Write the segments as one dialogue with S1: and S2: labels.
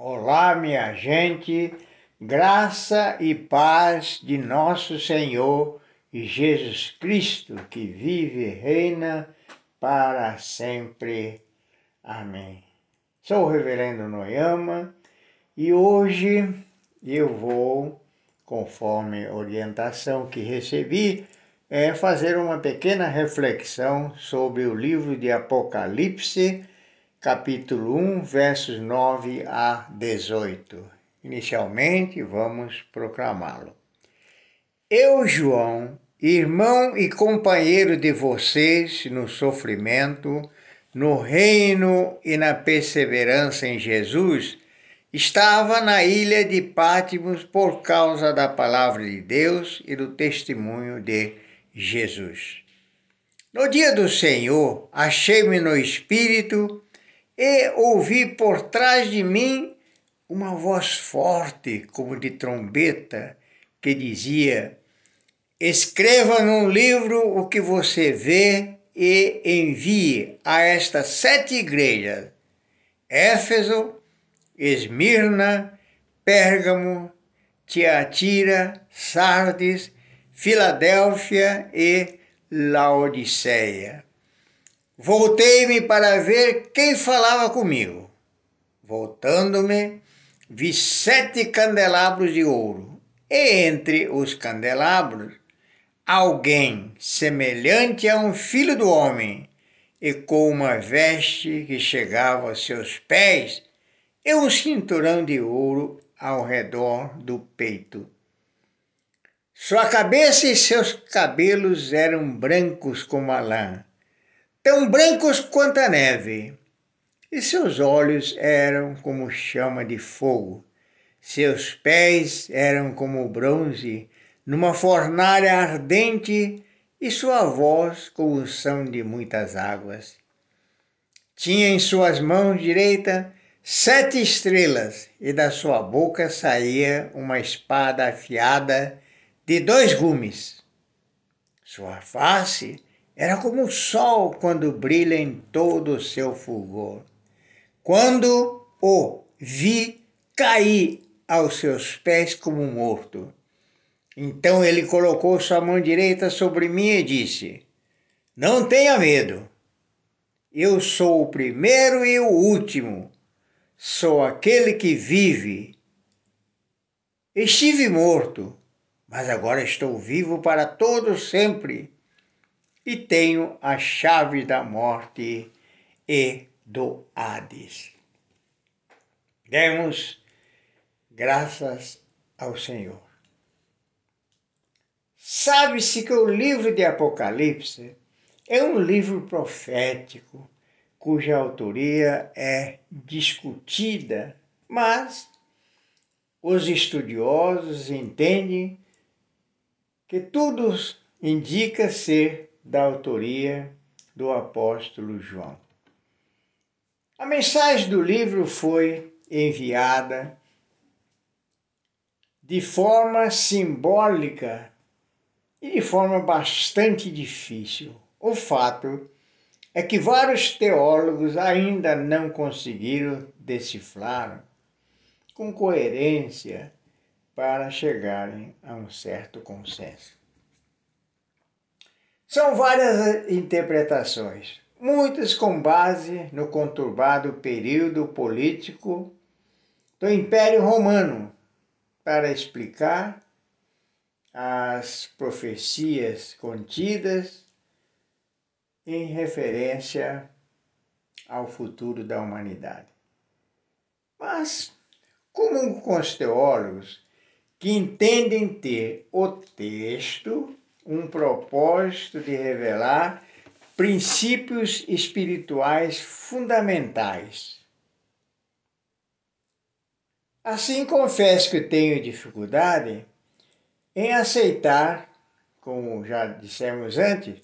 S1: Olá, minha gente, graça e paz de nosso Senhor Jesus Cristo, que vive e reina para sempre. Amém. Sou o Reverendo Noyama e hoje eu vou, conforme orientação que recebi, é fazer uma pequena reflexão sobre o livro de Apocalipse capítulo 1, versos 9 a 18. Inicialmente, vamos proclamá-lo. Eu, João, irmão e companheiro de vocês no sofrimento, no reino e na perseverança em Jesus, estava na ilha de Pátimos por causa da palavra de Deus e do testemunho de Jesus. No dia do Senhor, achei-me no Espírito e ouvi por trás de mim uma voz forte, como de trombeta, que dizia: Escreva num livro o que você vê e envie a estas sete igrejas: Éfeso, Esmirna, Pérgamo, Tiatira, Sardes, Filadélfia e Laodiceia. Voltei-me para ver quem falava comigo. Voltando-me, vi sete candelabros de ouro, e entre os candelabros, alguém semelhante a um filho do homem, e com uma veste que chegava aos seus pés, e um cinturão de ouro ao redor do peito. Sua cabeça e seus cabelos eram brancos como a lã tão brancos quanto a neve, e seus olhos eram como chama de fogo. Seus pés eram como bronze numa fornalha ardente, e sua voz como o som de muitas águas. Tinha em suas mãos direita sete estrelas, e da sua boca saía uma espada afiada de dois gumes. Sua face era como o sol quando brilha em todo o seu fulgor. Quando o vi, caí aos seus pés como morto. Então ele colocou sua mão direita sobre mim e disse: Não tenha medo. Eu sou o primeiro e o último. Sou aquele que vive. Estive morto, mas agora estou vivo para todo sempre e tenho a chave da morte e do Hades. Demos graças ao Senhor. Sabe-se que o livro de Apocalipse é um livro profético cuja autoria é discutida, mas os estudiosos entendem que tudo indica ser da autoria do apóstolo João. A mensagem do livro foi enviada de forma simbólica e de forma bastante difícil. O fato é que vários teólogos ainda não conseguiram decifrar com coerência para chegarem a um certo consenso. São várias interpretações, muitas com base no conturbado período político do Império Romano, para explicar as profecias contidas em referência ao futuro da humanidade. Mas, como com os teólogos que entendem ter o texto um propósito de revelar princípios espirituais fundamentais. Assim, confesso que tenho dificuldade em aceitar, como já dissemos antes,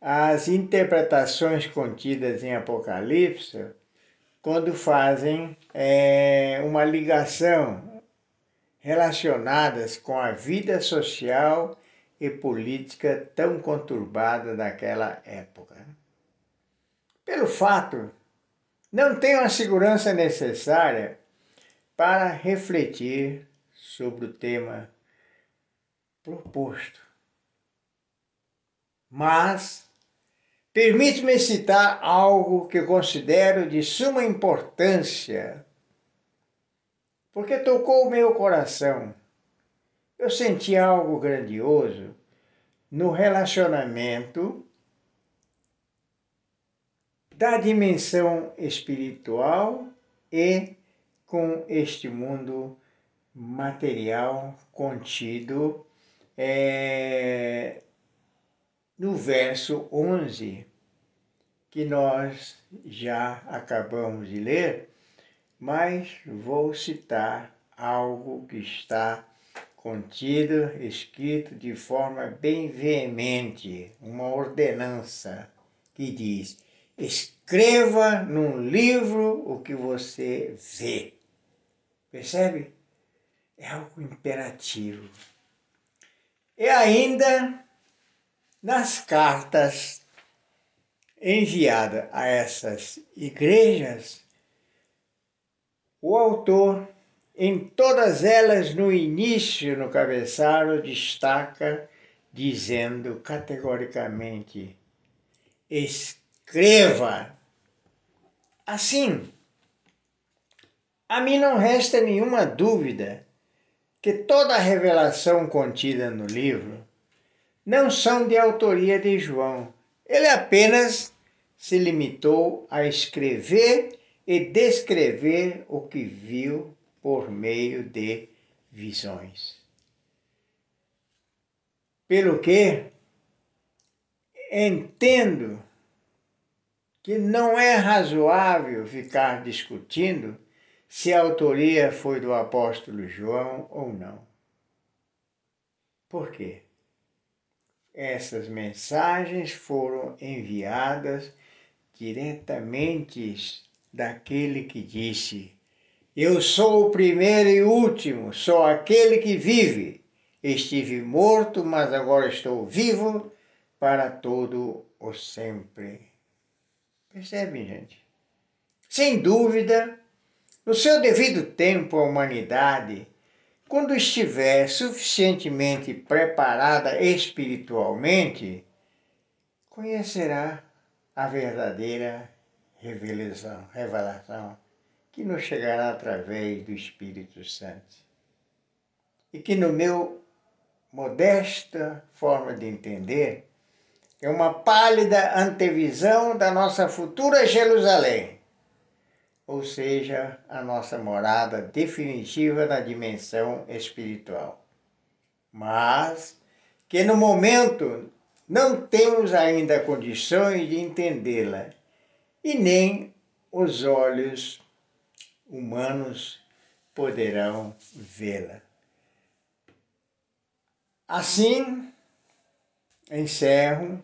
S1: as interpretações contidas em Apocalipse quando fazem é, uma ligação relacionadas com a vida social e política tão conturbada daquela época. Pelo fato, não tenho a segurança necessária para refletir sobre o tema proposto. Mas permite-me citar algo que considero de suma importância, porque tocou o meu coração. Eu senti algo grandioso no relacionamento da dimensão espiritual e com este mundo material contido é, no verso 11, que nós já acabamos de ler, mas vou citar algo que está contido, escrito de forma bem veemente, uma ordenança que diz: escreva num livro o que você vê. Percebe? É algo imperativo. E ainda nas cartas enviadas a essas igrejas, o autor, em todas elas, no início, no cabeçalho, destaca dizendo categoricamente: escreva. Assim, a mim não resta nenhuma dúvida que toda a revelação contida no livro não são de autoria de João. Ele apenas se limitou a escrever e descrever o que viu por meio de visões. Pelo que entendo que não é razoável ficar discutindo se a autoria foi do apóstolo João ou não. Por quê? Essas mensagens foram enviadas diretamente daquele que disse: Eu sou o primeiro e último, sou aquele que vive. Estive morto, mas agora estou vivo para todo o sempre. Percebem, gente? Sem dúvida, no seu devido tempo, a humanidade, quando estiver suficientemente preparada espiritualmente, conhecerá a verdadeira revelação, revelação que nos chegará através do Espírito Santo. E que, no meu modesta forma de entender, é uma pálida antevisão da nossa futura Jerusalém ou seja, a nossa morada definitiva na dimensão espiritual. Mas que no momento não temos ainda condições de entendê-la e nem os olhos humanos poderão vê-la. Assim, encerro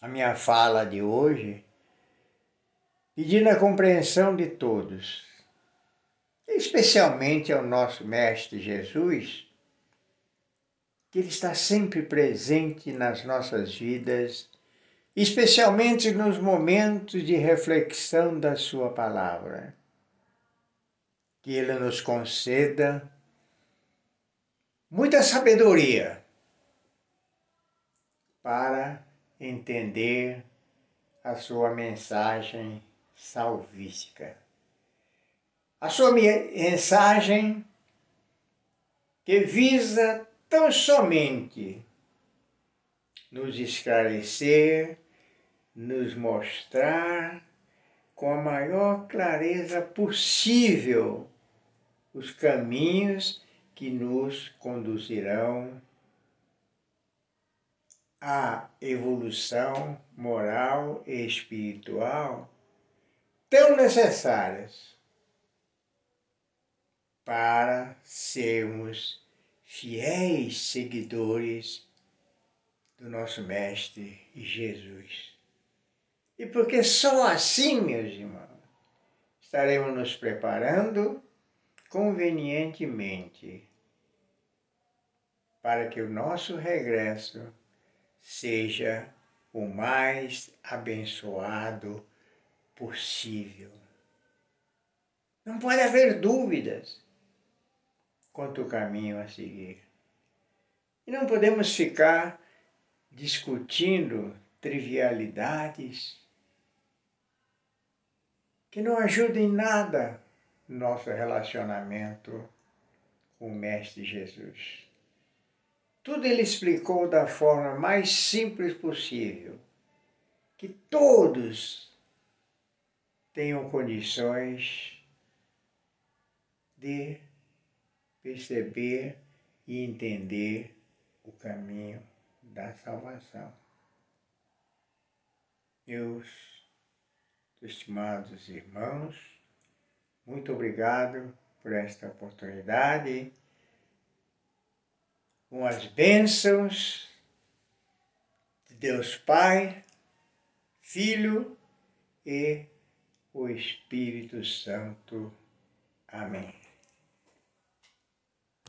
S1: a minha fala de hoje pedindo a compreensão de todos, especialmente ao nosso Mestre Jesus, que Ele está sempre presente nas nossas vidas, especialmente nos momentos de reflexão da Sua palavra. Que Ele nos conceda muita sabedoria para entender a Sua mensagem salvífica. A sua mensagem que visa tão somente nos esclarecer, nos mostrar com a maior clareza possível os caminhos que nos conduzirão à evolução moral e espiritual tão necessárias para sermos fiéis seguidores do nosso Mestre Jesus. E porque só assim, meus irmãos, estaremos nos preparando convenientemente para que o nosso regresso seja o mais abençoado possível. Não pode haver dúvidas quanto ao caminho a seguir. E não podemos ficar discutindo trivialidades que não ajudam em nada nosso relacionamento com o Mestre Jesus. Tudo ele explicou da forma mais simples possível, que todos tenham condições de perceber e entender o caminho da salvação. Meus estimados irmãos, muito obrigado por esta oportunidade. Com as bênçãos de Deus Pai, Filho e o Espírito Santo. Amém.